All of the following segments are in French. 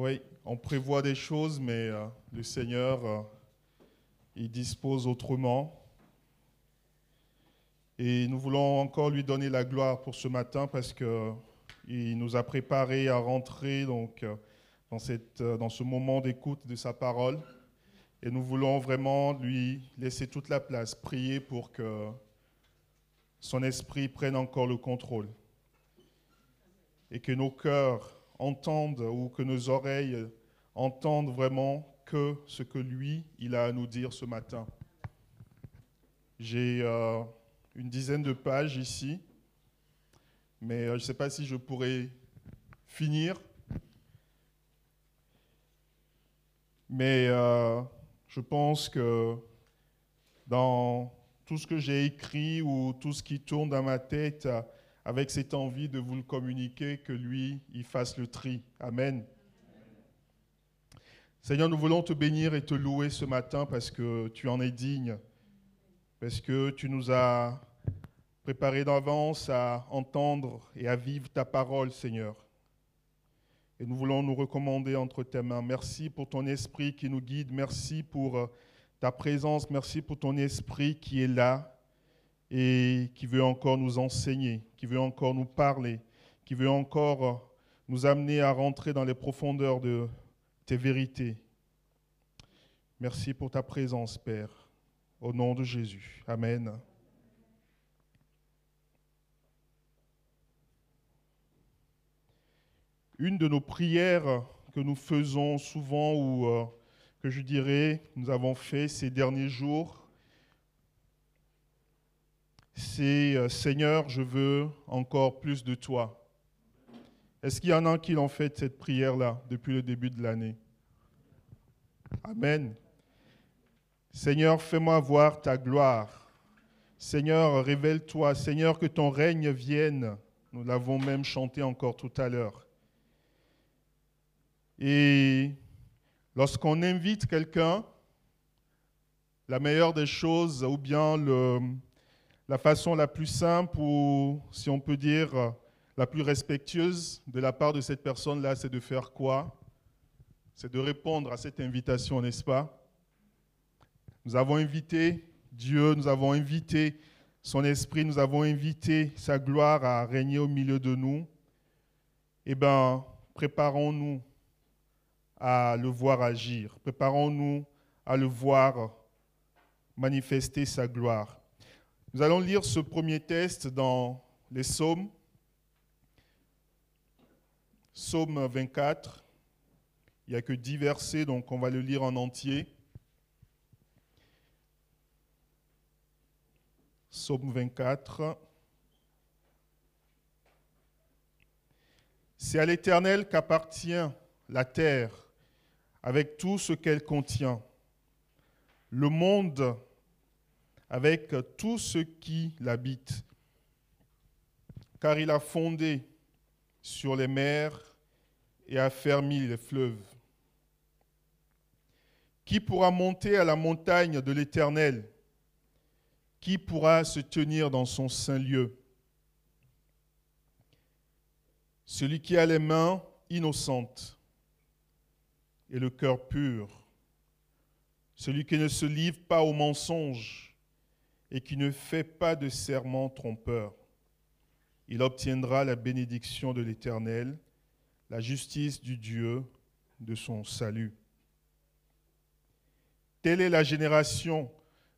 Oui, on prévoit des choses, mais euh, le Seigneur, euh, il dispose autrement. Et nous voulons encore lui donner la gloire pour ce matin parce qu'il nous a préparé à rentrer donc, euh, dans, cette, dans ce moment d'écoute de sa parole. Et nous voulons vraiment lui laisser toute la place, prier pour que son esprit prenne encore le contrôle et que nos cœurs entendent ou que nos oreilles entendent vraiment que ce que lui, il a à nous dire ce matin. J'ai euh, une dizaine de pages ici, mais euh, je ne sais pas si je pourrais finir. Mais euh, je pense que dans tout ce que j'ai écrit ou tout ce qui tourne dans ma tête, avec cette envie de vous le communiquer, que lui, il fasse le tri. Amen. Seigneur, nous voulons te bénir et te louer ce matin parce que tu en es digne, parce que tu nous as préparé d'avance à entendre et à vivre ta parole, Seigneur. Et nous voulons nous recommander entre tes mains. Merci pour ton esprit qui nous guide. Merci pour ta présence. Merci pour ton esprit qui est là et qui veut encore nous enseigner, qui veut encore nous parler, qui veut encore nous amener à rentrer dans les profondeurs de tes vérités. Merci pour ta présence, Père, au nom de Jésus. Amen. Une de nos prières que nous faisons souvent ou euh, que je dirais nous avons fait ces derniers jours, c'est euh, Seigneur, je veux encore plus de toi. Est-ce qu'il y en a qui l'ont fait cette prière-là depuis le début de l'année? Amen. Seigneur, fais-moi voir ta gloire. Seigneur, révèle-toi. Seigneur, que ton règne vienne. Nous l'avons même chanté encore tout à l'heure. Et lorsqu'on invite quelqu'un, la meilleure des choses, ou bien le, la façon la plus simple ou, si on peut dire, la plus respectueuse de la part de cette personne-là, c'est de faire quoi? C'est de répondre à cette invitation, n'est-ce pas? Nous avons invité Dieu, nous avons invité son esprit, nous avons invité sa gloire à régner au milieu de nous. Eh bien, préparons-nous à le voir agir, préparons-nous à le voir manifester sa gloire. Nous allons lire ce premier texte dans les psaumes. Psaume 24. Il n'y a que dix versets, donc on va le lire en entier. Psaume 24. C'est à l'Éternel qu'appartient la terre avec tout ce qu'elle contient. Le monde avec tout ce qui l'habite, car il a fondé sur les mers et a fermi les fleuves. Qui pourra monter à la montagne de l'Éternel? Qui pourra se tenir dans son saint lieu? Celui qui a les mains innocentes et le cœur pur, celui qui ne se livre pas au mensonge et qui ne fait pas de serment trompeur. Il obtiendra la bénédiction de l'Éternel, la justice du Dieu de son salut. Telle est la génération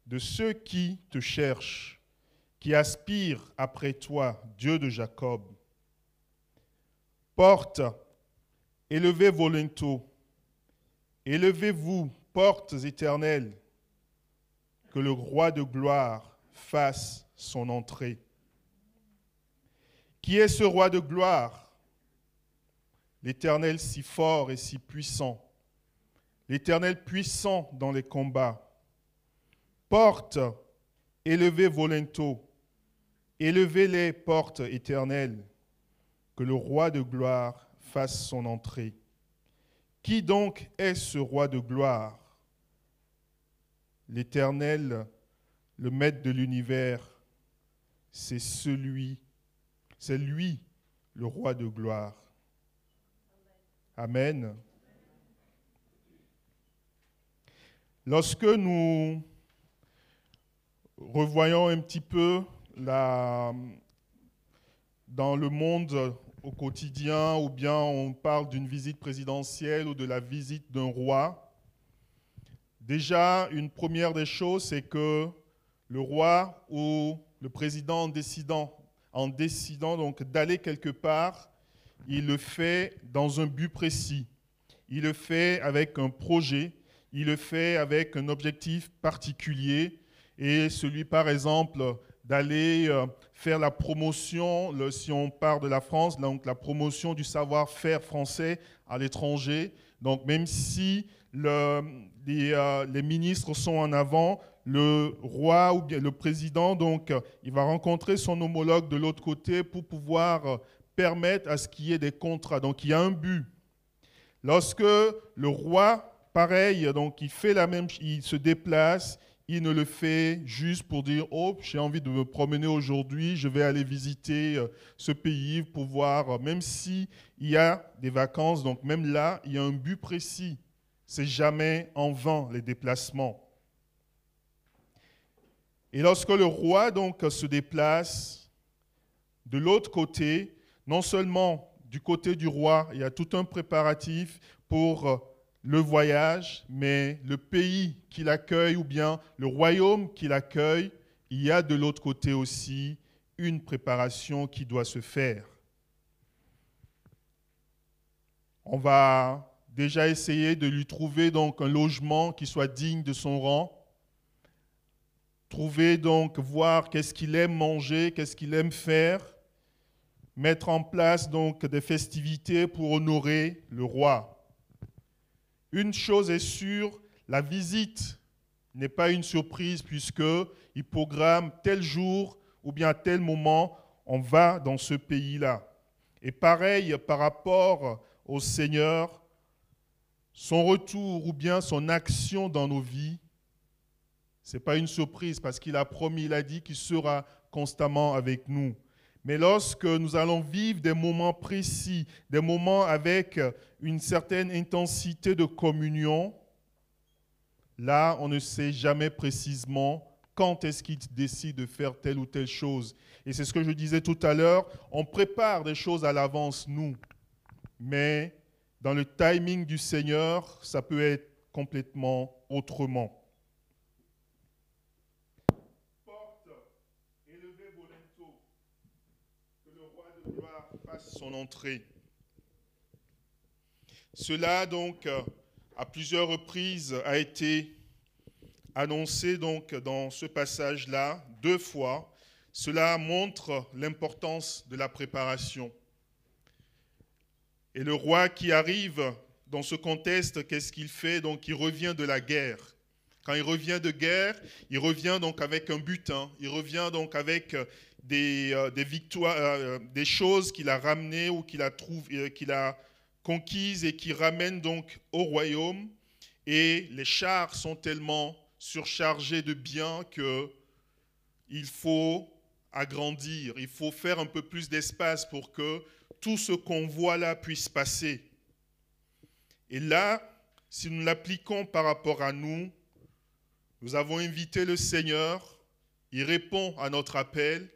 de ceux qui te cherchent, qui aspirent après toi, Dieu de Jacob. Porte, élevez vos linteaux, élevez-vous, portes éternelles, que le roi de gloire fasse son entrée. Qui est ce roi de gloire? L'Éternel si fort et si puissant, l'Éternel puissant dans les combats. Porte, élevez vos linteaux, élevez les portes éternelles, que le roi de gloire fasse son entrée. Qui donc est ce roi de gloire? L'Éternel, le Maître de l'univers, c'est celui, c'est lui le roi de gloire. Amen. Lorsque nous revoyons un petit peu dans le monde au quotidien, ou bien on parle d'une visite présidentielle ou de la visite d'un roi, déjà, une première des choses, c'est que le roi ou le président en décidant, en décidant donc d'aller quelque part, il le fait dans un but précis. Il le fait avec un projet, il le fait avec un objectif particulier. Et celui, par exemple, d'aller euh, faire la promotion, si on part de la France, donc la promotion du savoir-faire français à l'étranger. Donc même si euh, les, ministres sont en avant, le roi ou bien le président, donc, il va rencontrer son homologue de l'autre côté pour pouvoir permettre à ce qu'il y ait des contrats. Donc il y a un but. Lorsque le roi, pareil, donc il fait la même, il se déplace, il ne le fait juste pour dire oh j'ai envie de me promener aujourd'hui, je vais aller visiter euh, ce pays pour voir, euh, même si il y a des vacances, donc même là il y a un but précis. C'est jamais en vain les déplacements. Et lorsque le roi donc se déplace de l'autre côté, non seulement du côté du roi, il y a tout un préparatif pour euh, le voyage, mais le pays qui l'accueille ou bien le royaume qui l'accueille, il y a de l'autre côté aussi une préparation qui doit se faire. On va déjà essayer de lui trouver donc un logement qui soit digne de son rang. Trouver donc, voir qu'est-ce qu'il aime manger, qu'est-ce qu'il aime faire. Mettre en place donc des festivités pour honorer le roi. Une chose est sûre, la visite n'est pas une surprise puisque il programme tel jour ou bien à tel moment, on va dans ce pays-là. Et pareil par rapport au Seigneur, son retour ou bien son action dans nos vies, ce n'est pas une surprise parce qu'il a promis, il a dit qu'il sera constamment avec nous. Mais lorsque nous allons vivre des moments précis, des moments avec une certaine intensité de communion, là, on ne sait jamais précisément quand est-ce qu'il décide de faire telle ou telle chose. Et c'est ce que je disais tout à l'heure, on prépare des choses à l'avance, nous. Mais dans le timing du Seigneur, ça peut être complètement autrement. Son entrée. Cela, donc, à plusieurs reprises, a été annoncé donc, dans ce passage-là, deux fois. Cela montre l'importance de la préparation. Et le roi qui arrive dans ce contexte, qu'est-ce qu'il fait? Donc, il revient de la guerre. Quand il revient de guerre, il revient donc avec un butin, il revient donc avec des, euh, des victoires, euh, des choses qu'il a ramenées ou qu'il a, euh, qu'il a conquises et qui ramènent donc au royaume. Et les chars sont tellement surchargés de biens que il faut agrandir, il faut faire un peu plus d'espace pour que tout ce qu'on voit là puisse passer. Et là, si nous l'appliquons par rapport à nous, nous avons invité le Seigneur, il répond à notre appel,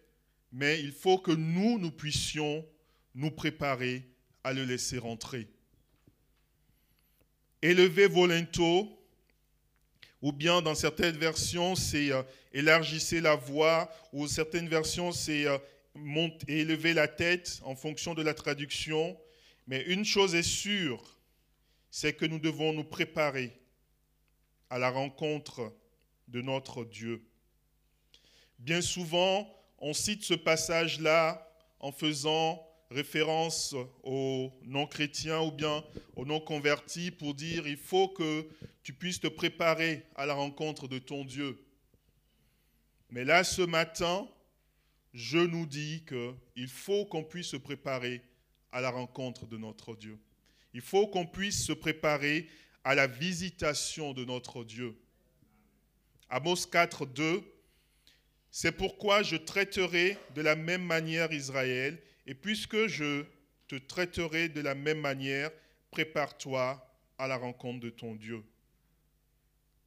mais il faut que nous, nous puissions nous préparer à le laisser rentrer. Élever volento, ou bien dans certaines versions, c'est euh, élargissez la voix, ou certaines versions, c'est euh, élever la tête en fonction de la traduction. Mais une chose est sûre, c'est que nous devons nous préparer à la rencontre de notre Dieu. Bien souvent, on cite ce passage-là en faisant référence aux non-chrétiens ou bien aux non-convertis pour dire il faut que tu puisses te préparer à la rencontre de ton Dieu. Mais là, ce matin, je nous dis qu'il faut qu'on puisse se préparer à la rencontre de notre Dieu. Il faut qu'on puisse se préparer à la visitation de notre Dieu. Amos 4, 2 c'est pourquoi je traiterai de la même manière Israël, et puisque je te traiterai de la même manière, prépare-toi à la rencontre de ton Dieu.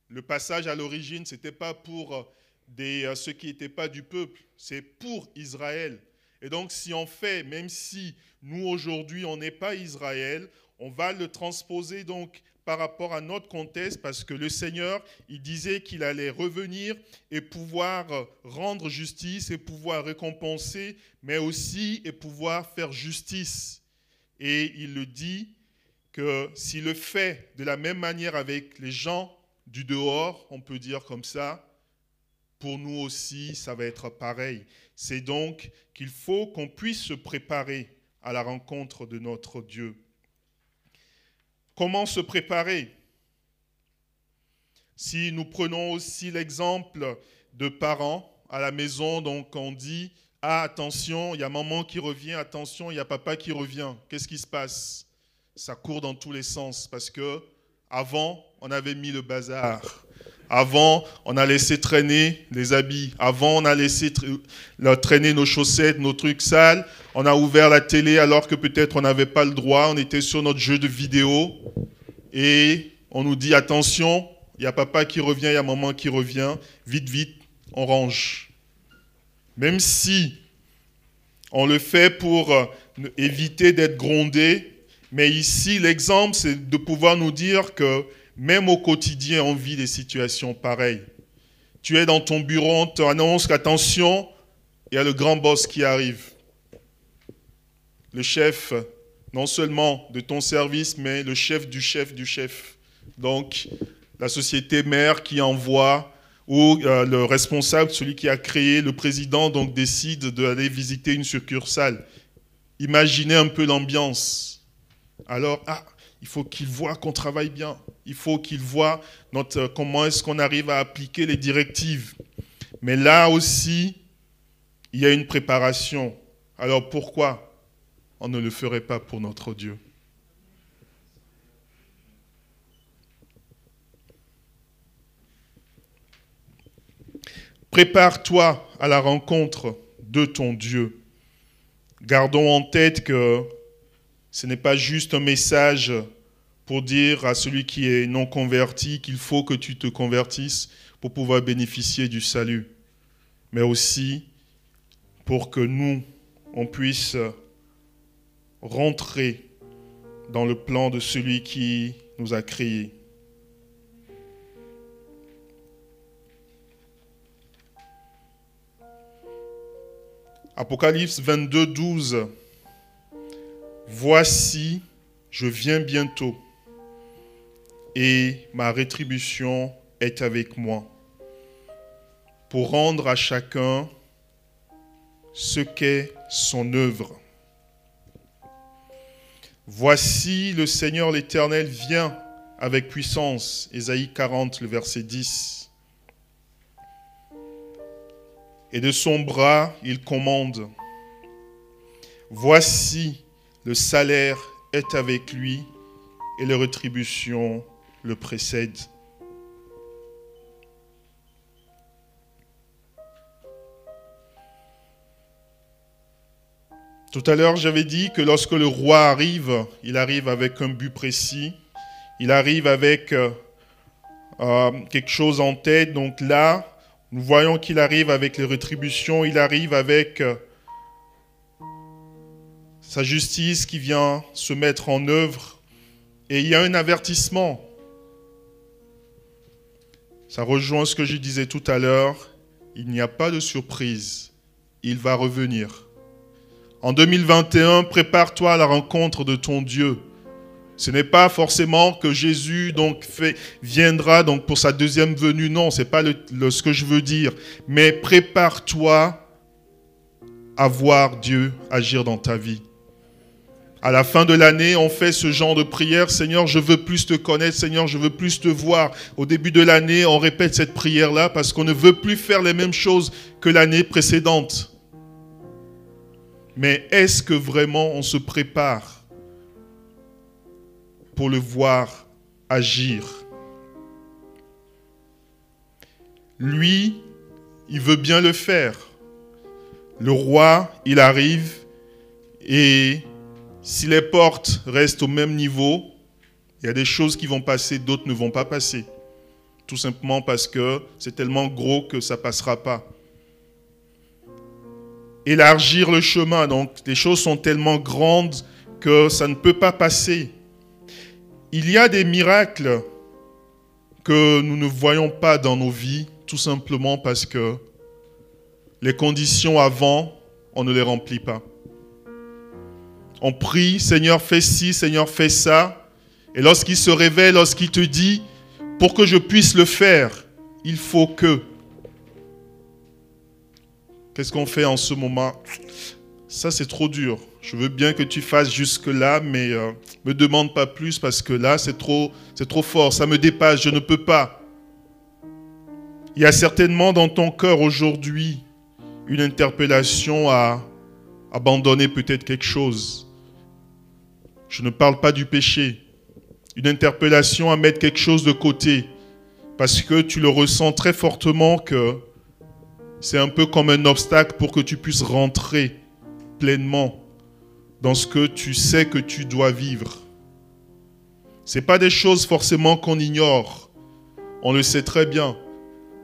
le passage à l'origine, ce n'était pas pour des, ceux qui n'étaient pas du peuple, c'est pour Israël. Et donc, si on fait, même si nous aujourd'hui on n'est pas Israël, on va le transposer donc par rapport à notre contexte parce que le Seigneur, il disait qu'il allait revenir et pouvoir rendre justice et pouvoir récompenser, mais aussi et pouvoir faire justice. Et il le dit que s'il le fait de la même manière avec les gens du dehors, on peut dire comme ça, pour nous aussi, ça va être pareil. C'est donc qu'il faut qu'on puisse se préparer à la rencontre de notre Dieu. Comment se préparer? Si nous prenons aussi l'exemple de parents à la maison, donc on dit Ah, attention, il y a maman qui revient, attention, il y a papa qui revient. Qu'est-ce qui se passe? Ça court dans tous les sens parce que avant, on avait mis le bazar. Avant, on a laissé traîner les habits. Avant, on a laissé traîner nos chaussettes, nos trucs sales. On a ouvert la télé alors que peut-être on n'avait pas le droit. On était sur notre jeu de vidéo. Et on nous dit attention, il y a papa qui revient, il y a maman qui revient. Vite, vite, on range. Même si on le fait pour euh, éviter d'être grondé, mais ici, l'exemple, c'est de pouvoir nous dire que même au quotidien, on vit des situations pareilles. Tu es dans ton bureau, on t'annonce qu'attention, il y a le grand boss qui arrive. Le chef, non seulement de ton service, mais le chef du chef du chef. Donc, la société mère qui envoie, ou euh, le responsable, celui qui a créé, le président, donc décide d'aller visiter une succursale. Imaginez un peu l'ambiance. Alors, ah, il faut qu'il voit qu'on travaille bien. Il faut qu'il voit notre, euh, comment est-ce qu'on arrive à appliquer les directives. Mais là aussi, il y a une préparation. Alors pourquoi on ne le ferait pas pour notre Dieu? Prépare-toi à la rencontre de ton Dieu. Gardons en tête que ce n'est pas juste un message pour dire à celui qui est non converti qu'il faut que tu te convertisses pour pouvoir bénéficier du salut, mais aussi pour que nous, on puisse rentrer dans le plan de celui qui nous a créés. Apocalypse 22, 12. Voici, je viens bientôt, et ma rétribution est avec moi, pour rendre à chacun ce qu'est son œuvre. Voici le Seigneur l'Éternel vient avec puissance. Ésaïe 40, le verset 10. Et de son bras, il commande. Voici, le salaire est avec lui et les rétributions le précèdent. Tout à l'heure, j'avais dit que lorsque le roi arrive, il arrive avec un but précis, il arrive avec euh, euh, quelque chose en tête. Donc là, nous voyons qu'il arrive avec les rétributions, il arrive avec euh, sa justice qui vient se mettre en œuvre. Et il y a un avertissement. Ça rejoint ce que je disais tout à l'heure. Il n'y a pas de surprise. Il va revenir. En 2021, prépare-toi à la rencontre de ton Dieu. Ce n'est pas forcément que Jésus donc viendra donc pour sa deuxième venue. Non, c'est pas ce que je veux dire. Mais prépare-toi à voir Dieu agir dans ta vie. À la fin de l'année, on fait ce genre de prière. Seigneur, je veux plus te connaître. Seigneur, je veux plus te voir. Au début de l'année, on répète cette prière-là parce qu'on ne veut plus faire les mêmes choses que l'année précédente. Mais est-ce que vraiment on se prépare pour le voir agir? Lui, il veut bien le faire. Le roi, il arrive et si les portes restent au même niveau, il y a des choses qui vont passer, d'autres ne vont pas passer. tout simplement parce que c'est tellement gros que ça passera pas. Élargir le chemin, donc les choses sont tellement grandes que ça ne peut pas passer. Il y a des miracles que nous ne voyons pas dans nos vies, tout simplement parce que les conditions avant, on ne les remplit pas. On prie, Seigneur, fais ci, Seigneur, fais ça. Et lorsqu'il se révèle, lorsqu'il te dit, pour que je puisse le faire, il faut que. Qu'est-ce qu'on fait en ce moment? Ça, c'est trop dur. Je veux bien que tu fasses jusque-là, mais ne euh, me demande pas plus parce que là, c'est trop, c'est trop fort. Ça me dépasse, je ne peux pas. Il y a certainement dans ton cœur aujourd'hui une interpellation à abandonner peut-être quelque chose. Je ne parle pas du péché. Une interpellation à mettre quelque chose de côté. Parce que tu le ressens très fortement que c'est un peu comme un obstacle pour que tu puisses rentrer pleinement dans ce que tu sais que tu dois vivre. Ce pas des choses forcément qu'on ignore. On le sait très bien.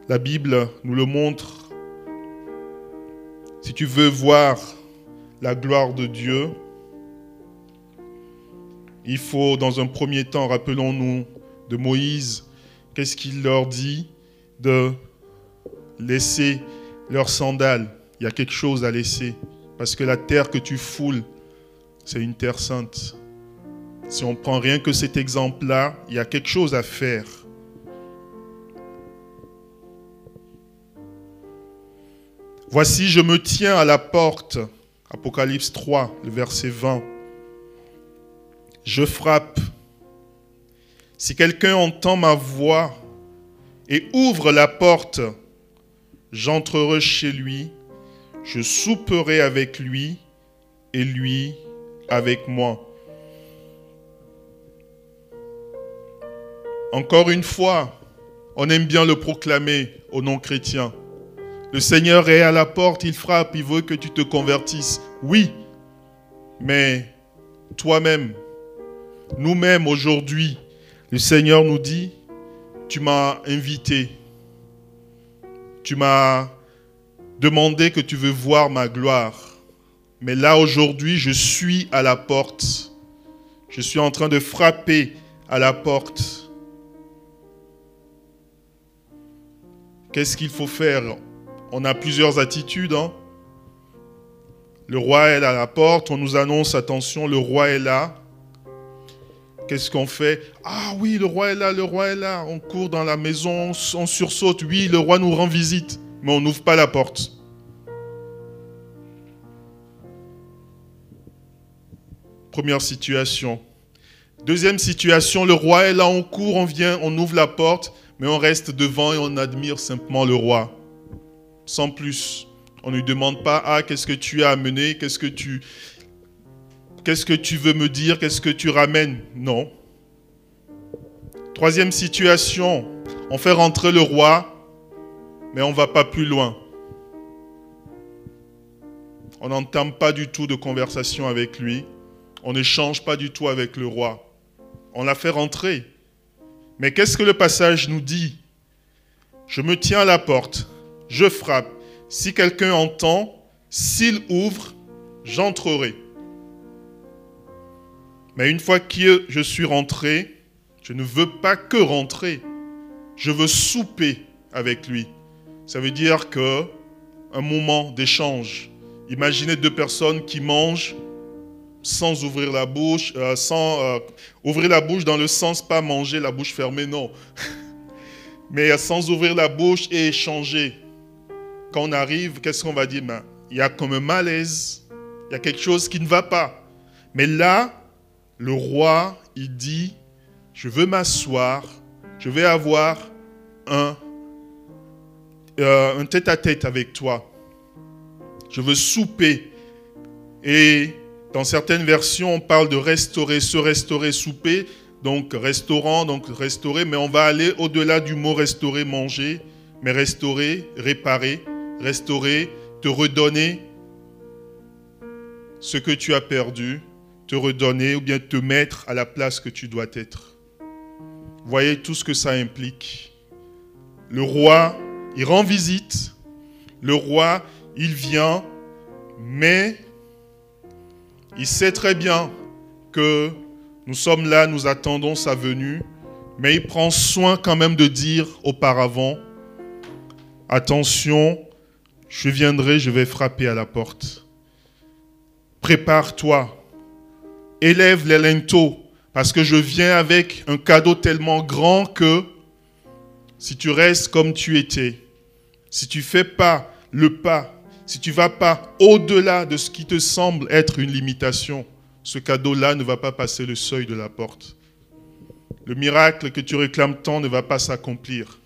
La Bible nous le montre. Si tu veux voir la gloire de Dieu, il faut dans un premier temps, rappelons-nous de Moïse, qu'est-ce qu'il leur dit De laisser leurs sandales? Il y a quelque chose à laisser. Parce que la terre que tu foules, c'est une terre sainte. Si on prend rien que cet exemple-là, il y a quelque chose à faire. Voici, je me tiens à la porte. Apocalypse 3, le verset 20. Je frappe. Si quelqu'un entend ma voix et ouvre la porte, j'entrerai chez lui, je souperai avec lui et lui avec moi. Encore une fois, on aime bien le proclamer aux non-chrétiens. Le Seigneur est à la porte, il frappe, il veut que tu te convertisses. Oui, mais toi-même, nous-mêmes aujourd'hui, le Seigneur nous dit, tu m'as invité, tu m'as demandé que tu veux voir ma gloire. Mais là aujourd'hui, je suis à la porte. Je suis en train de frapper à la porte. Qu'est-ce qu'il faut faire? On a plusieurs attitudes. Hein. Le roi est à la porte, on nous annonce, attention, le roi est là. Qu'est-ce qu'on fait? Ah oui, le roi est là, le roi est là. On court dans la maison, on sursaute. Oui, le roi nous rend visite, mais on n'ouvre pas la porte. Première situation. Deuxième situation, le roi est là, on court, on vient, on ouvre la porte, mais on reste devant et on admire simplement le roi sans plus. On ne lui demande pas, ah, qu'est-ce que tu as amené, qu'est-ce que tu, qu'est-ce que tu veux me dire, qu'est-ce que tu ramènes? Non. Troisième situation, on fait rentrer le roi, mais on ne va pas plus loin. On n'entame pas du tout de conversation avec lui. On n'échange pas du tout avec le roi. On l'a fait rentrer. Mais qu'est-ce que le passage nous dit? Je me tiens à la porte je frappe. Si quelqu'un entend, s'il ouvre, j'entrerai. Mais une fois que je suis rentré, je ne veux pas que rentrer. Je veux souper avec lui. Ça veut dire que un moment d'échange. Imaginez deux personnes qui mangent sans ouvrir la bouche, euh, sans euh, ouvrir la bouche dans le sens pas manger la bouche fermée, non. Mais sans ouvrir la bouche et échanger quand on arrive, qu'est-ce qu'on va dire? Ben, Il y a comme un malaise, il y a quelque chose qui ne va pas. Mais là, le roi, il dit, je veux m'asseoir, je vais avoir un, euh, tête-à-tête avec toi. Je veux souper. Et dans certaines versions, on parle de restaurer, se restaurer, souper. Donc restaurant, donc restaurer, mais on va aller au-delà du mot restaurer, manger, mais restaurer, réparer restaurer, te redonner ce que tu as perdu, te redonner ou bien te mettre à la place que tu dois être. Voyez tout ce que ça implique. le roi, il rend visite, le roi, il vient, mais il sait très bien que nous sommes là, nous attendons sa venue, mais il prend soin quand même de dire auparavant, attention, je viendrai, je vais frapper à la porte. Prépare-toi, élève les linteaux, parce que je viens avec un cadeau tellement grand que si tu restes comme tu étais, si tu fais pas le pas, si tu vas pas au-delà de ce qui te semble être une limitation, ce cadeau-là ne va pas passer le seuil de la porte. Le miracle que tu réclames tant ne va pas s'accomplir.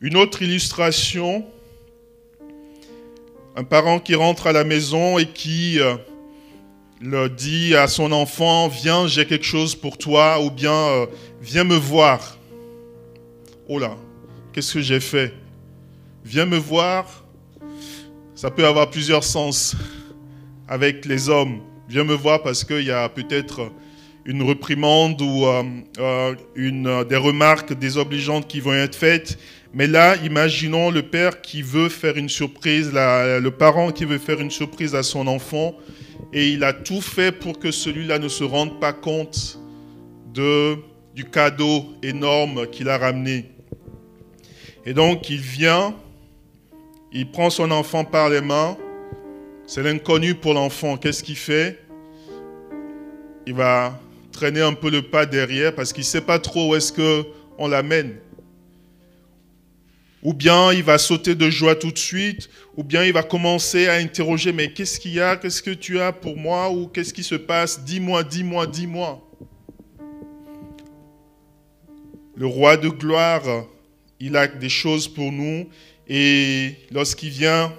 Une autre illustration, un parent qui rentre à la maison et qui euh, dit à son enfant, viens, j'ai quelque chose pour toi, ou bien euh, viens me voir. Oh là, qu'est-ce que j'ai fait? Viens me voir, ça peut avoir plusieurs sens avec les hommes. Viens me voir parce qu'il y a peut-être une reprimande ou euh, des remarques désobligeantes qui vont être faites. Mais là, imaginons le père qui veut faire une surprise, le parent qui veut faire une surprise à son enfant et il a tout fait pour que celui-là ne se rende pas compte du cadeau énorme qu'il a ramené. Et donc il vient, il prend son enfant par les mains, c'est l'inconnu pour l'enfant. Qu'est-ce qu'il fait? Il va traîner un peu le pas derrière parce qu'il ne sait pas trop où est-ce qu'on l'amène ou bien il va sauter de joie tout de suite, ou bien il va commencer à interroger, mais qu'est-ce qu'il y a, qu'est-ce que tu as pour moi, ou qu'est-ce qui se passe, dis-moi, dis-moi, dis-moi. Le roi de gloire, il a des choses pour nous, et lorsqu'il vient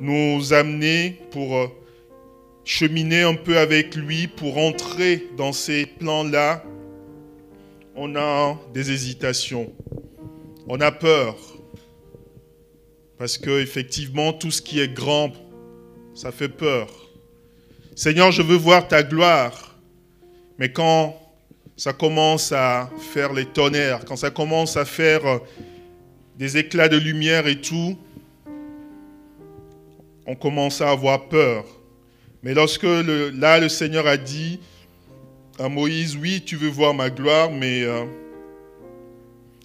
nous amener pour euh, cheminer un peu avec lui, pour entrer dans ces plans-là, on a des hésitations, on a peur, parce que effectivement, tout ce qui est grand, ça fait peur. Seigneur, je veux voir ta gloire. Mais quand ça commence à faire les tonnerres, quand ça commence à faire euh, des éclats de lumière et tout, on commence à avoir peur. Mais lorsque là, le Seigneur a dit à Moïse, oui, tu veux voir ma gloire, mais euh,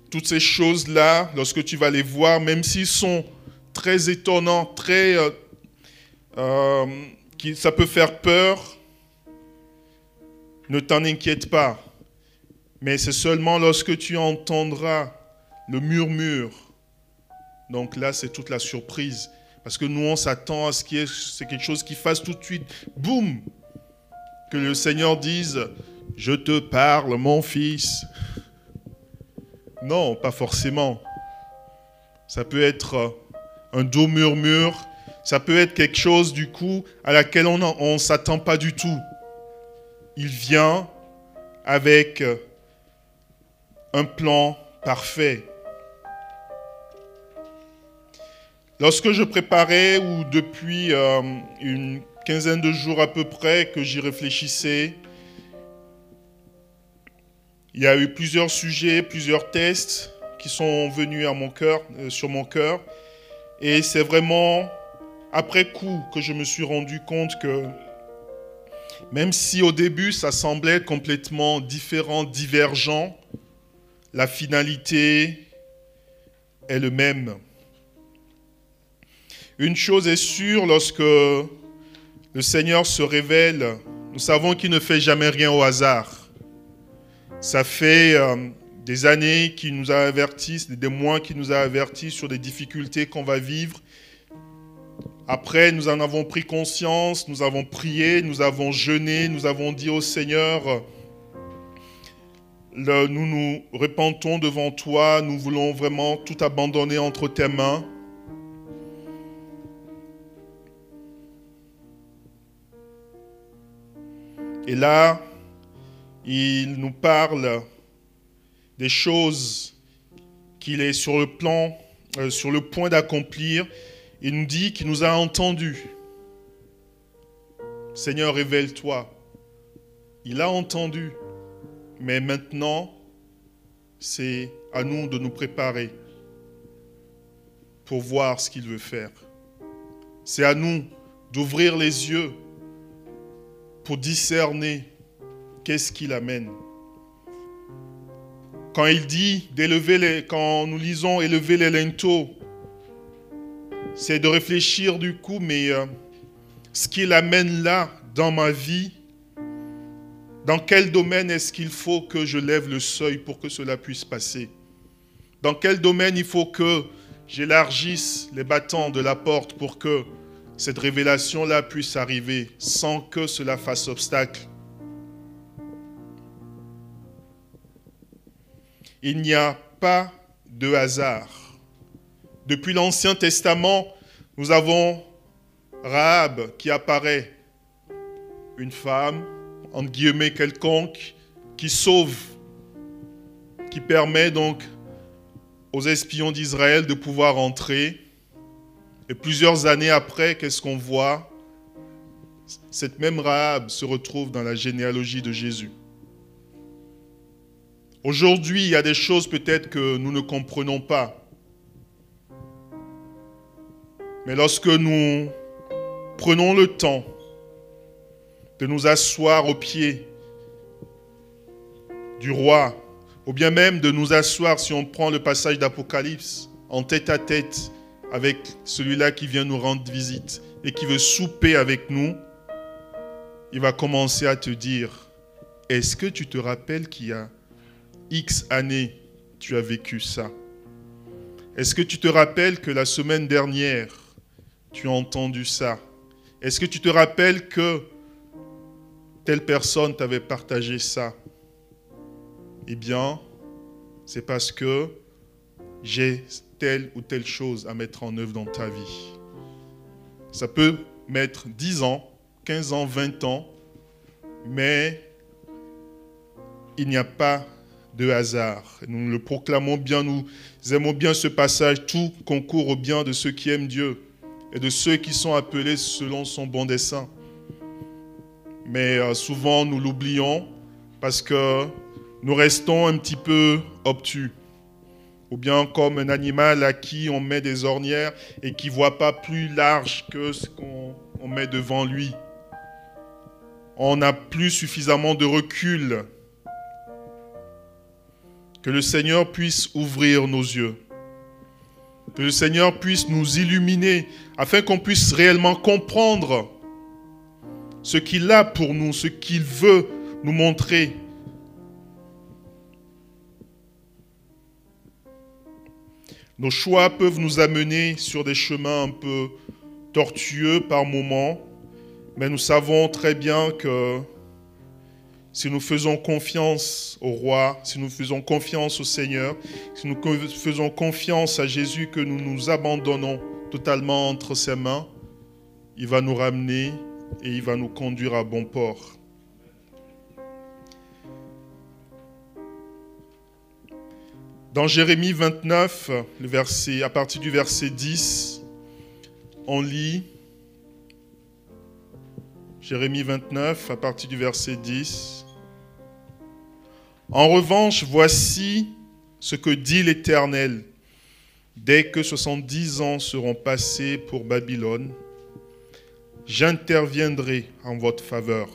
toutes ces choses-là, lorsque tu vas les voir, même s'ils sont très étonnant, très, euh, euh, ça peut faire peur. Ne t'en inquiète pas. Mais c'est seulement lorsque tu entendras le murmure. Donc là, c'est toute la surprise. Parce que nous, on s'attend à ce qu'il y quelque chose qui fasse tout de suite, boum, que le Seigneur dise, je te parle, mon fils. Non, pas forcément. Ça peut être un doux murmure, ça peut être quelque chose du coup à laquelle on ne s'attend pas du tout. Il vient avec un plan parfait. Lorsque je préparais, ou depuis euh, une quinzaine de jours à peu près que j'y réfléchissais, il y a eu plusieurs sujets, plusieurs tests qui sont venus à mon euh, sur mon cœur. Et c'est vraiment après coup que je me suis rendu compte que même si au début ça semblait complètement différent, divergent, la finalité est le même. Une chose est sûre, lorsque le Seigneur se révèle, nous savons qu'il ne fait jamais rien au hasard. Ça fait euh, des années qui nous avertissent, des mois qui nous a avertis sur des difficultés qu'on va vivre. Après, nous en avons pris conscience, nous avons prié, nous avons jeûné, nous avons dit au Seigneur, nous nous repentons devant toi, nous voulons vraiment tout abandonner entre tes mains. Et là, il nous parle des choses qu'il est sur le plan, euh, sur le point d'accomplir. Il nous dit qu'il nous a entendus. Seigneur, révèle-toi. Il a entendu. Mais maintenant, c'est à nous de nous préparer pour voir ce qu'il veut faire. C'est à nous d'ouvrir les yeux pour discerner qu'est-ce qu'il amène. Quand il dit d'élever les, quand nous lisons élever les linteaux, c'est de réfléchir du coup, mais euh, ce qu'il amène là dans ma vie, dans quel domaine est-ce qu'il faut que je lève le seuil pour que cela puisse passer? Dans quel domaine il faut que j'élargisse les battants de la porte pour que cette révélation-là puisse arriver sans que cela fasse obstacle? Il n'y a pas de hasard. Depuis l'Ancien Testament, nous avons Rahab qui apparaît, une femme, entre guillemets quelconque, qui sauve, qui permet donc aux espions d'Israël de pouvoir entrer. Et plusieurs années après, qu'est-ce qu'on voit? Cette même Rahab se retrouve dans la généalogie de Jésus. Aujourd'hui, il y a des choses peut-être que nous ne comprenons pas. Mais lorsque nous prenons le temps de nous asseoir au pied du roi, ou bien même de nous asseoir, si on prend le passage d'Apocalypse, en tête à tête avec celui-là qui vient nous rendre visite et qui veut souper avec nous, il va commencer à te dire, est-ce que tu te rappelles qu'il y a X années, tu as vécu ça. Est-ce que tu te rappelles que la semaine dernière, tu as entendu ça? Est-ce que tu te rappelles que telle personne t'avait partagé ça? Eh bien, c'est parce que j'ai telle ou telle chose à mettre en œuvre dans ta vie. Ça peut mettre 10 ans, 15 ans, 20 ans, mais il n'y a pas de hasard. Nous le proclamons bien, nous aimons bien ce passage, tout concourt au bien de ceux qui aiment Dieu et de ceux qui sont appelés selon son bon dessein. Mais euh, souvent nous l'oublions parce que nous restons un petit peu obtus. Ou bien comme un animal à qui on met des ornières et qui ne voit pas plus large que ce qu'on met devant lui. On n'a plus suffisamment de recul que le Seigneur puisse ouvrir nos yeux. Que le Seigneur puisse nous illuminer afin qu'on puisse réellement comprendre ce qu'il a pour nous, ce qu'il veut nous montrer. Nos choix peuvent nous amener sur des chemins un peu tortueux par moments, mais nous savons très bien que si nous faisons confiance au roi, si nous faisons confiance au Seigneur, si nous faisons confiance à Jésus, que nous nous abandonnons totalement entre ses mains, il va nous ramener et il va nous conduire à bon port. Dans Jérémie 29, le verset, à partir du verset 10, on lit Jérémie 29, à partir du verset 10. En revanche, voici ce que dit l'Éternel. Dès que 70 ans seront passés pour Babylone, j'interviendrai en votre faveur.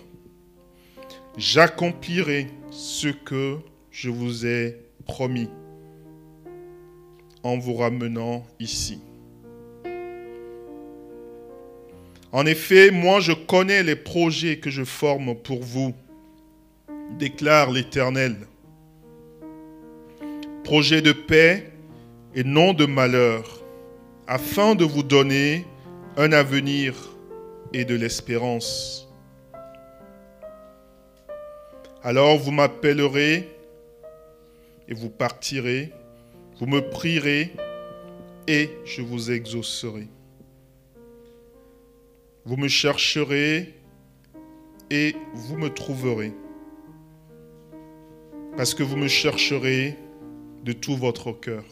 J'accomplirai ce que je vous ai promis en vous ramenant ici. En effet, moi je connais les projets que je forme pour vous déclare l'Éternel. Projet de paix et non de malheur, afin de vous donner un avenir et de l'espérance. Alors vous m'appellerez et vous partirez, vous me prierez et je vous exaucerai. Vous me chercherez et vous me trouverez parce que vous me chercherez de tout votre cœur.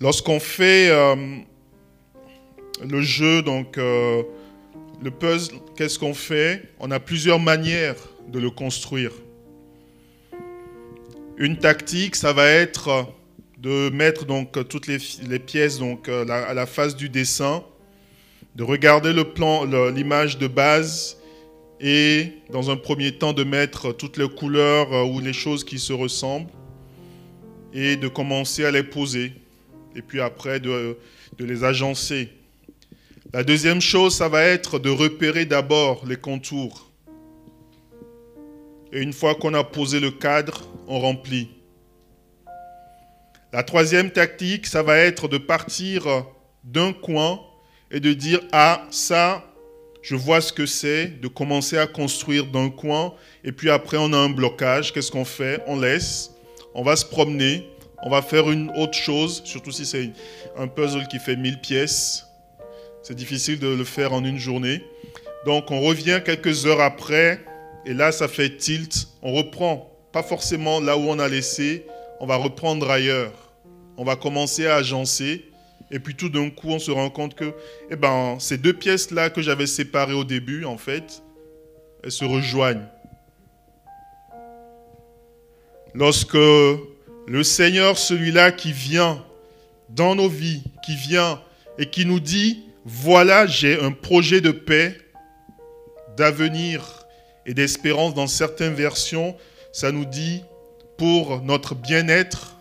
Lorsqu'on fait euh, le jeu, donc, euh, le puzzle, qu'est-ce qu'on fait? On a plusieurs manières de le construire. Une tactique, ça va être de mettre donc toutes les, pièces donc euh, à la face du dessin, de regarder le plan, l'image de base et dans un premier temps de mettre toutes les couleurs euh, ou les choses qui se ressemblent et de commencer à les poser et puis après de, de les agencer. La deuxième chose, ça va être de repérer d'abord les contours. Et une fois qu'on a posé le cadre, on remplit. La troisième tactique, ça va être de partir d'un coin et de dire, ah, ça, je vois ce que c'est, de commencer à construire d'un coin, et puis après on a un blocage, qu'est-ce qu'on fait? On laisse, on va se promener, on va faire une autre chose, surtout si c'est un puzzle qui fait 1000 pièces, c'est difficile de le faire en une journée. Donc on revient quelques heures après, et là ça fait tilt, on reprend, pas forcément là où on a laissé, on va reprendre ailleurs, on va commencer à agencer, et puis tout d'un coup, on se rend compte que eh ben, ces deux pièces-là que j'avais séparées au début, en fait, elles se rejoignent. Lorsque le Seigneur, celui-là qui vient dans nos vies, qui vient et qui nous dit, voilà, j'ai un projet de paix, d'avenir et d'espérance dans certaines versions, ça nous dit pour notre bien-être,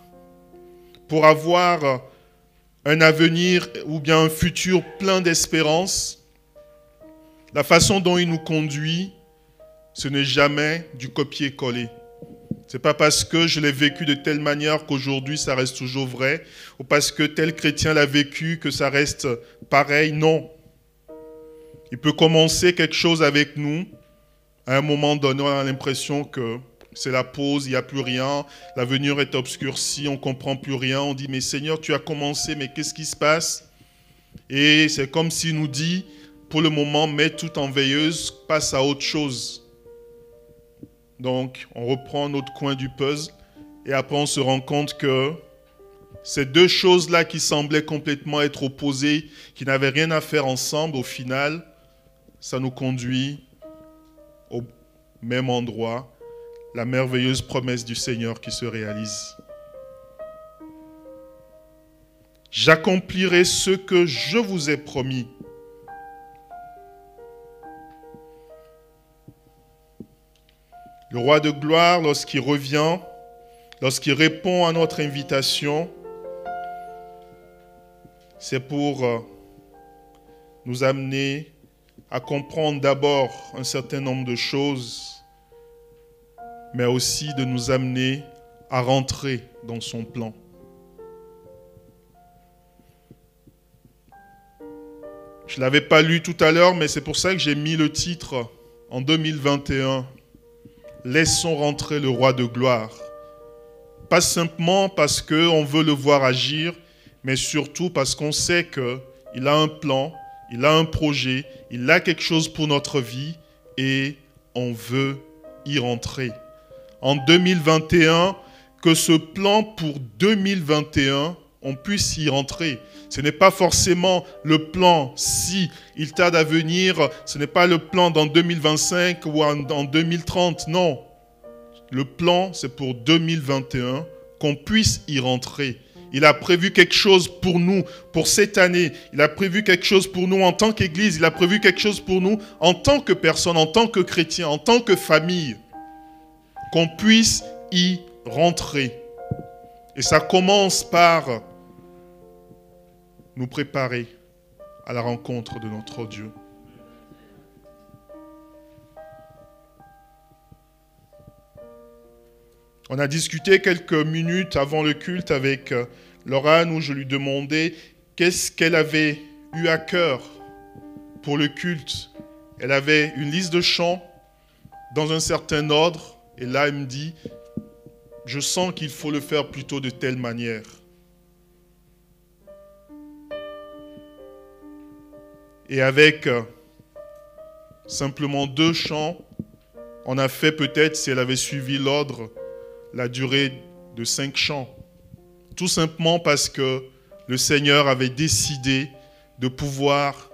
pour avoir un avenir ou bien un futur plein d'espérance, la façon dont il nous conduit, ce n'est jamais du copier-coller. C'est pas parce que je l'ai vécu de telle manière qu'aujourd'hui ça reste toujours vrai, ou parce que tel chrétien l'a vécu que ça reste pareil. Non. Il peut commencer quelque chose avec nous. À un moment donné, on a l'impression que c'est la pause, il n'y a plus rien, l'avenir est obscurci, on ne comprend plus rien, on dit, mais Seigneur, tu as commencé, mais qu'est-ce qui se passe? Et c'est comme s'il nous dit, pour le moment, mets tout en veilleuse, passe à autre chose. Donc, on reprend notre coin du puzzle, et après on se rend compte que ces deux choses-là qui semblaient complètement être opposées, qui n'avaient rien à faire ensemble, au final, ça nous conduit au même endroit, la merveilleuse promesse du Seigneur qui se réalise. J'accomplirai ce que je vous ai promis. Le roi de gloire, lorsqu'il revient, lorsqu'il répond à notre invitation, c'est pour euh, nous amener à comprendre d'abord un certain nombre de choses mais aussi de nous amener à rentrer dans son plan. Je ne l'avais pas lu tout à l'heure, mais c'est pour ça que j'ai mis le titre en 2021. Laissons rentrer le roi de gloire. Pas simplement parce qu'on veut le voir agir, mais surtout parce qu'on sait qu'il a un plan, il a un projet, il a quelque chose pour notre vie et on veut y rentrer en 2021, que ce plan pour 2021, on puisse y rentrer. Ce n'est pas forcément le plan si il tarde à venir, ce n'est pas le plan dans 2025 ou en, 2030, non. Le plan, c'est pour 2021, qu'on puisse y rentrer. Il a prévu quelque chose pour nous, pour cette année. Il a prévu quelque chose pour nous en tant qu'Église. Il a prévu quelque chose pour nous en tant que personne, en tant que chrétien, en tant que famille qu'on puisse y rentrer. Et ça commence par nous préparer à la rencontre de notre Dieu. On a discuté quelques minutes avant le culte avec Laurane où je lui demandais qu'est-ce qu'elle avait eu à cœur pour le culte. Elle avait une liste de chants dans un certain ordre et là, il me dit, je sens qu'il faut le faire plutôt de telle manière. Et avec euh, simplement deux chants, on a fait peut-être, si elle avait suivi l'ordre, la durée de cinq chants. Tout simplement parce que le Seigneur avait décidé de pouvoir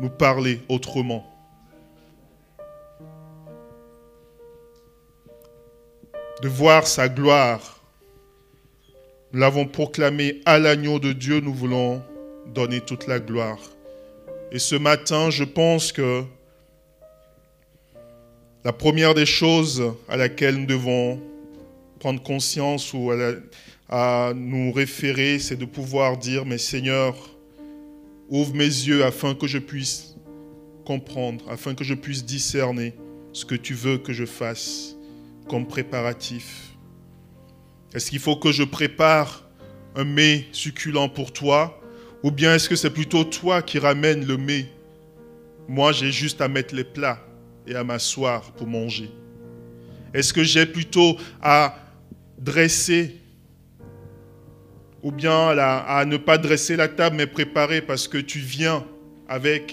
nous parler autrement. De voir sa gloire. Nous l'avons proclamé à l'agneau de Dieu, nous voulons donner toute la gloire. Et ce matin, je pense que la première des choses à laquelle nous devons prendre conscience ou à, nous référer, c'est de pouvoir dire, mais Seigneur, ouvre mes yeux afin que je puisse comprendre, afin que je puisse discerner ce que tu veux que je fasse comme préparatif. Est-ce qu'il faut que je prépare un mets succulent pour toi ou bien est-ce que c'est plutôt toi qui ramènes le mets? Moi, j'ai juste à mettre les plats et à m'asseoir pour manger. Est-ce que j'ai plutôt à dresser ou bien à, ne pas dresser la table mais préparer parce que tu viens avec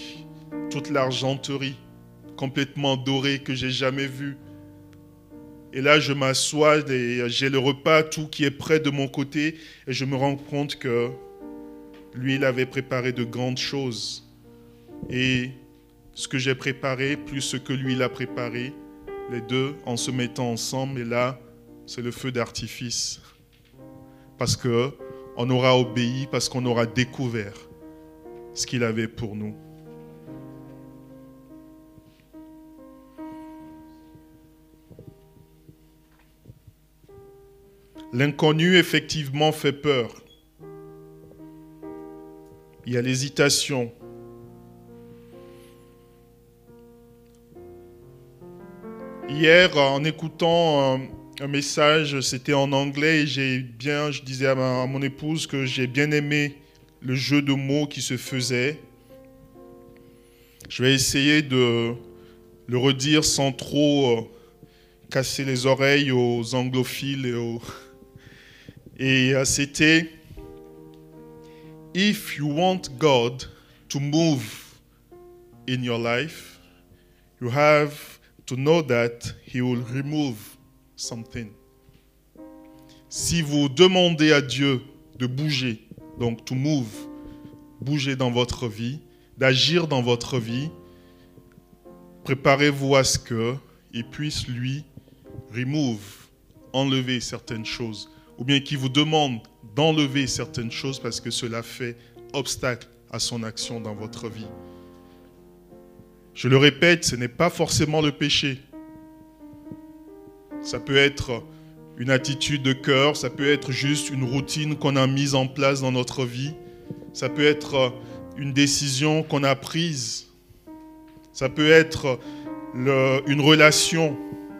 toute l'argenterie complètement dorée que j'ai jamais vue? Et là, je m'assois et j'ai le repas, tout qui est prêt de mon côté, et je me rends compte que lui, il avait préparé de grandes choses. Et ce que j'ai préparé, plus ce que lui, il a préparé, les deux, en se mettant ensemble, et là, c'est le feu d'artifice. Parce que on aura obéi, parce qu'on aura découvert ce qu'il avait pour nous. L'inconnu, effectivement, fait peur. Il y a l'hésitation. Hier, en écoutant un, message, c'était en anglais, et j'ai bien, je disais à, mon épouse que j'ai bien aimé le jeu de mots qui se faisait. Je vais essayer de le redire sans trop euh, casser les oreilles aux anglophiles et aux... Et euh, c'était if you want God to move in your life, you have to know that He will remove something. Si vous demandez à Dieu de bouger, donc to move, bouger dans votre vie, d'agir dans votre vie, préparez-vous à ce que il puisse lui remove, enlever certaines choses, ou bien qu'il vous demande d'enlever certaines choses parce que cela fait obstacle à son action dans votre vie. Je le répète, ce n'est pas forcément le péché. Ça peut être une attitude de cœur, ça peut être juste une routine qu'on a mise en place dans notre vie, ça peut être une décision qu'on a prise, ça peut être une relation,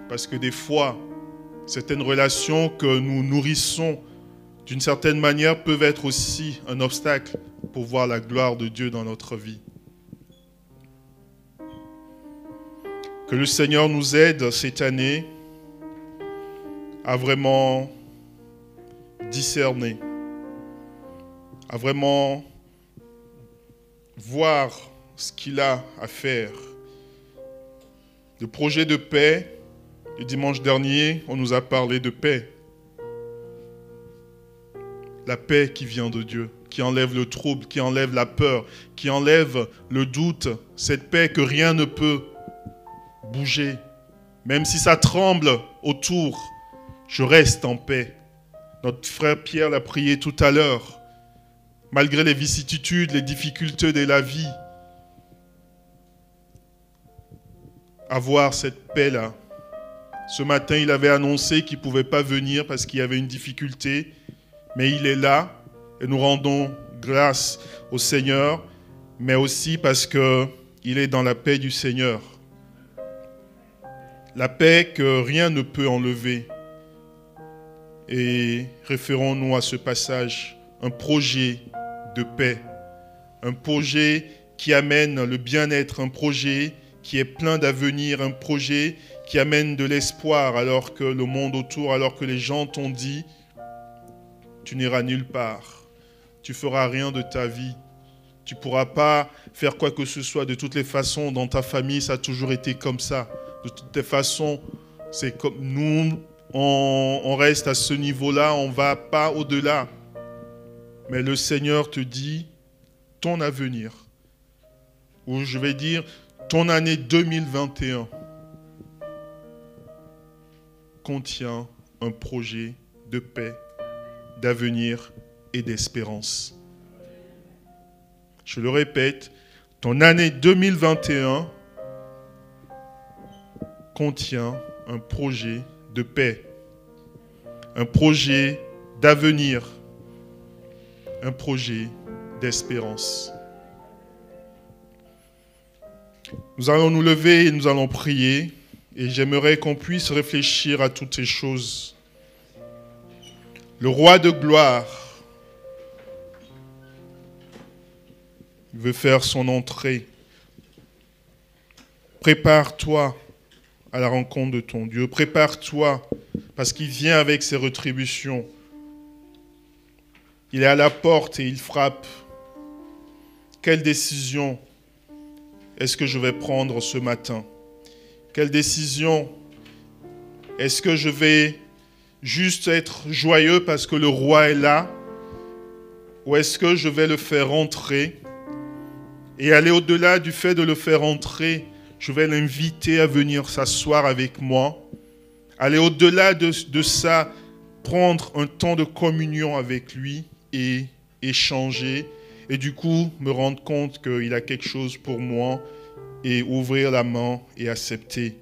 parce que des fois, certaines relations que nous nourrissons d'une certaine manière, peuvent être aussi un obstacle pour voir la gloire de Dieu dans notre vie. Que le Seigneur nous aide cette année à vraiment discerner, à vraiment voir ce qu'il a à faire. Le projet de paix, le dimanche dernier, on nous a parlé de paix la paix qui vient de Dieu, qui enlève le trouble, qui enlève la peur, qui enlève le doute, cette paix que rien ne peut bouger. Même si ça tremble autour, je reste en paix. Notre frère Pierre l'a prié tout à l'heure. Malgré les vicissitudes, les difficultés de la vie, avoir cette paix-là. Ce matin, il avait annoncé qu'il ne pouvait pas venir parce qu'il y avait une difficulté mais il est là et nous rendons grâce au Seigneur, mais aussi parce qu'il est dans la paix du Seigneur. La paix que rien ne peut enlever. Et référons-nous à ce passage, un projet de paix, un projet qui amène le bien-être, un projet qui est plein d'avenir, un projet qui amène de l'espoir alors que le monde autour, alors que les gens t'ont dit, tu n'iras nulle part. Tu feras rien de ta vie. Tu ne pourras pas faire quoi que ce soit. De toutes les façons, dans ta famille, ça a toujours été comme ça. De toutes les façons, c'est comme nous, on, on reste à ce niveau-là, on ne va pas au-delà. Mais le Seigneur te dit, ton avenir, ou je vais dire, ton année 2021 contient un projet de paix, d'avenir et d'espérance. Je le répète, ton année 2021 contient un projet de paix, un projet d'avenir, un projet d'espérance. Nous allons nous lever et nous allons prier et j'aimerais qu'on puisse réfléchir à toutes ces choses. Le roi de gloire veut faire son entrée. Prépare-toi à la rencontre de ton Dieu. Prépare-toi parce qu'il vient avec ses rétributions. Il est à la porte et il frappe. Quelle décision est-ce que je vais prendre ce matin? Quelle décision est-ce que je vais juste être joyeux parce que le roi est là Ou est-ce que je vais le faire entrer? Et aller au-delà du fait de le faire entrer, je vais l'inviter à venir s'asseoir avec moi. Aller au-delà de, de ça, prendre un temps de communion avec lui et échanger. Et du coup me rendre compte qu'il a quelque chose pour moi et ouvrir la main et accepter.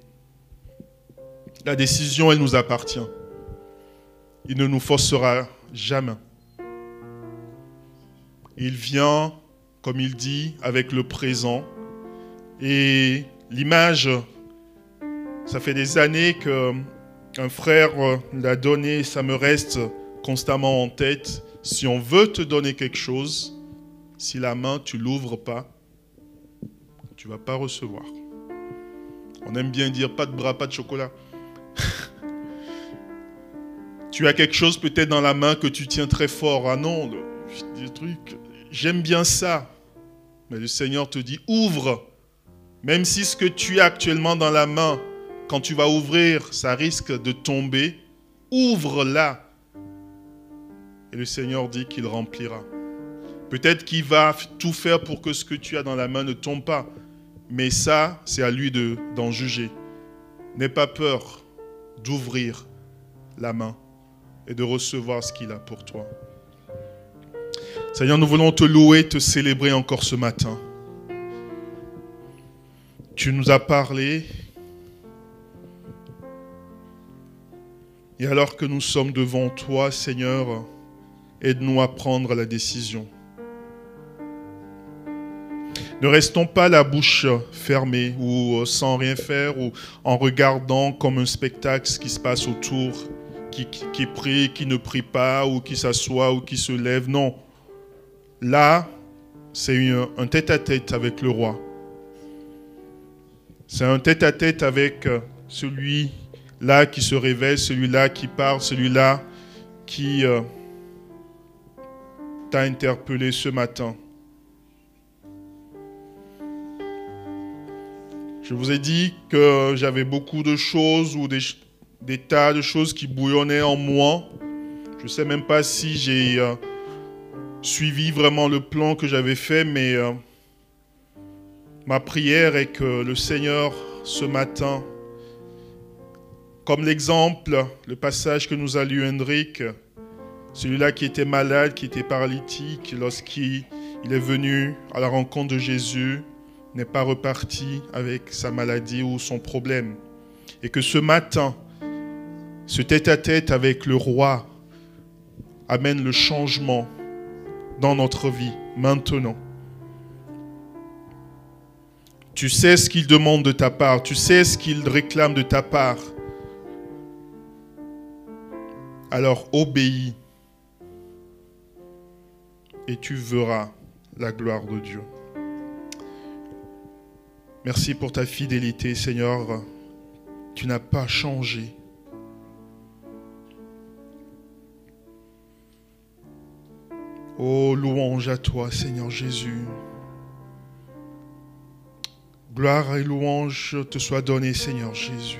La décision, elle nous appartient. Il ne nous forcera jamais. Il vient, comme il dit, avec le présent. Et l'image, ça fait des années que un frère l'a donné, ça me reste constamment en tête. Si on veut te donner quelque chose, si la main, tu l'ouvres pas, tu vas pas recevoir. On aime bien dire pas de bras, pas de chocolat. tu as quelque chose peut-être dans la main que tu tiens très fort. Ah non. J'aime bien ça. Mais le Seigneur te dit ouvre. Même si ce que tu as actuellement dans la main, quand tu vas ouvrir, ça risque de tomber, ouvre-la. Et le Seigneur dit qu'il remplira. Peut-être qu'il va tout faire pour que ce que tu as dans la main ne tombe pas. Mais ça, c'est à lui d'en juger. N'aie pas peur d'ouvrir la main et de recevoir ce qu'il a pour toi. Seigneur, nous voulons te louer, te célébrer encore ce matin. Tu nous as parlé. Et alors que nous sommes devant toi, Seigneur, aide-nous à prendre la décision. Ne restons pas la bouche fermée ou euh, sans rien faire ou en regardant comme un spectacle ce qui se passe autour, qui, prie, qui ne prie pas ou qui s'assoit ou qui se lève. Non. Là, c'est un tête-à-tête avec le roi. C'est un tête-à-tête avec euh, celui-là qui se révèle, celui-là qui parle, celui-là qui euh, t'a interpellé ce matin. Je vous ai dit que j'avais beaucoup de choses ou des, tas de choses qui bouillonnaient en moi. Je ne sais même pas si j'ai euh, suivi vraiment le plan que j'avais fait, mais euh, ma prière est que le Seigneur, ce matin, comme l'exemple, le passage que nous a lu Hendrik, celui-là qui était malade, qui était paralytique, lorsqu'il est venu à la rencontre de Jésus, n'est pas reparti avec sa maladie ou son problème. Et que ce matin, ce tête-à-tête avec le roi amène le changement dans notre vie maintenant. Tu sais ce qu'il demande de ta part, tu sais ce qu'il réclame de ta part. Alors obéis et tu verras la gloire de Dieu. Merci pour ta fidélité, Seigneur. Tu n'as pas changé. Oh, louange à toi, Seigneur Jésus. Gloire et louange te soient données, Seigneur Jésus.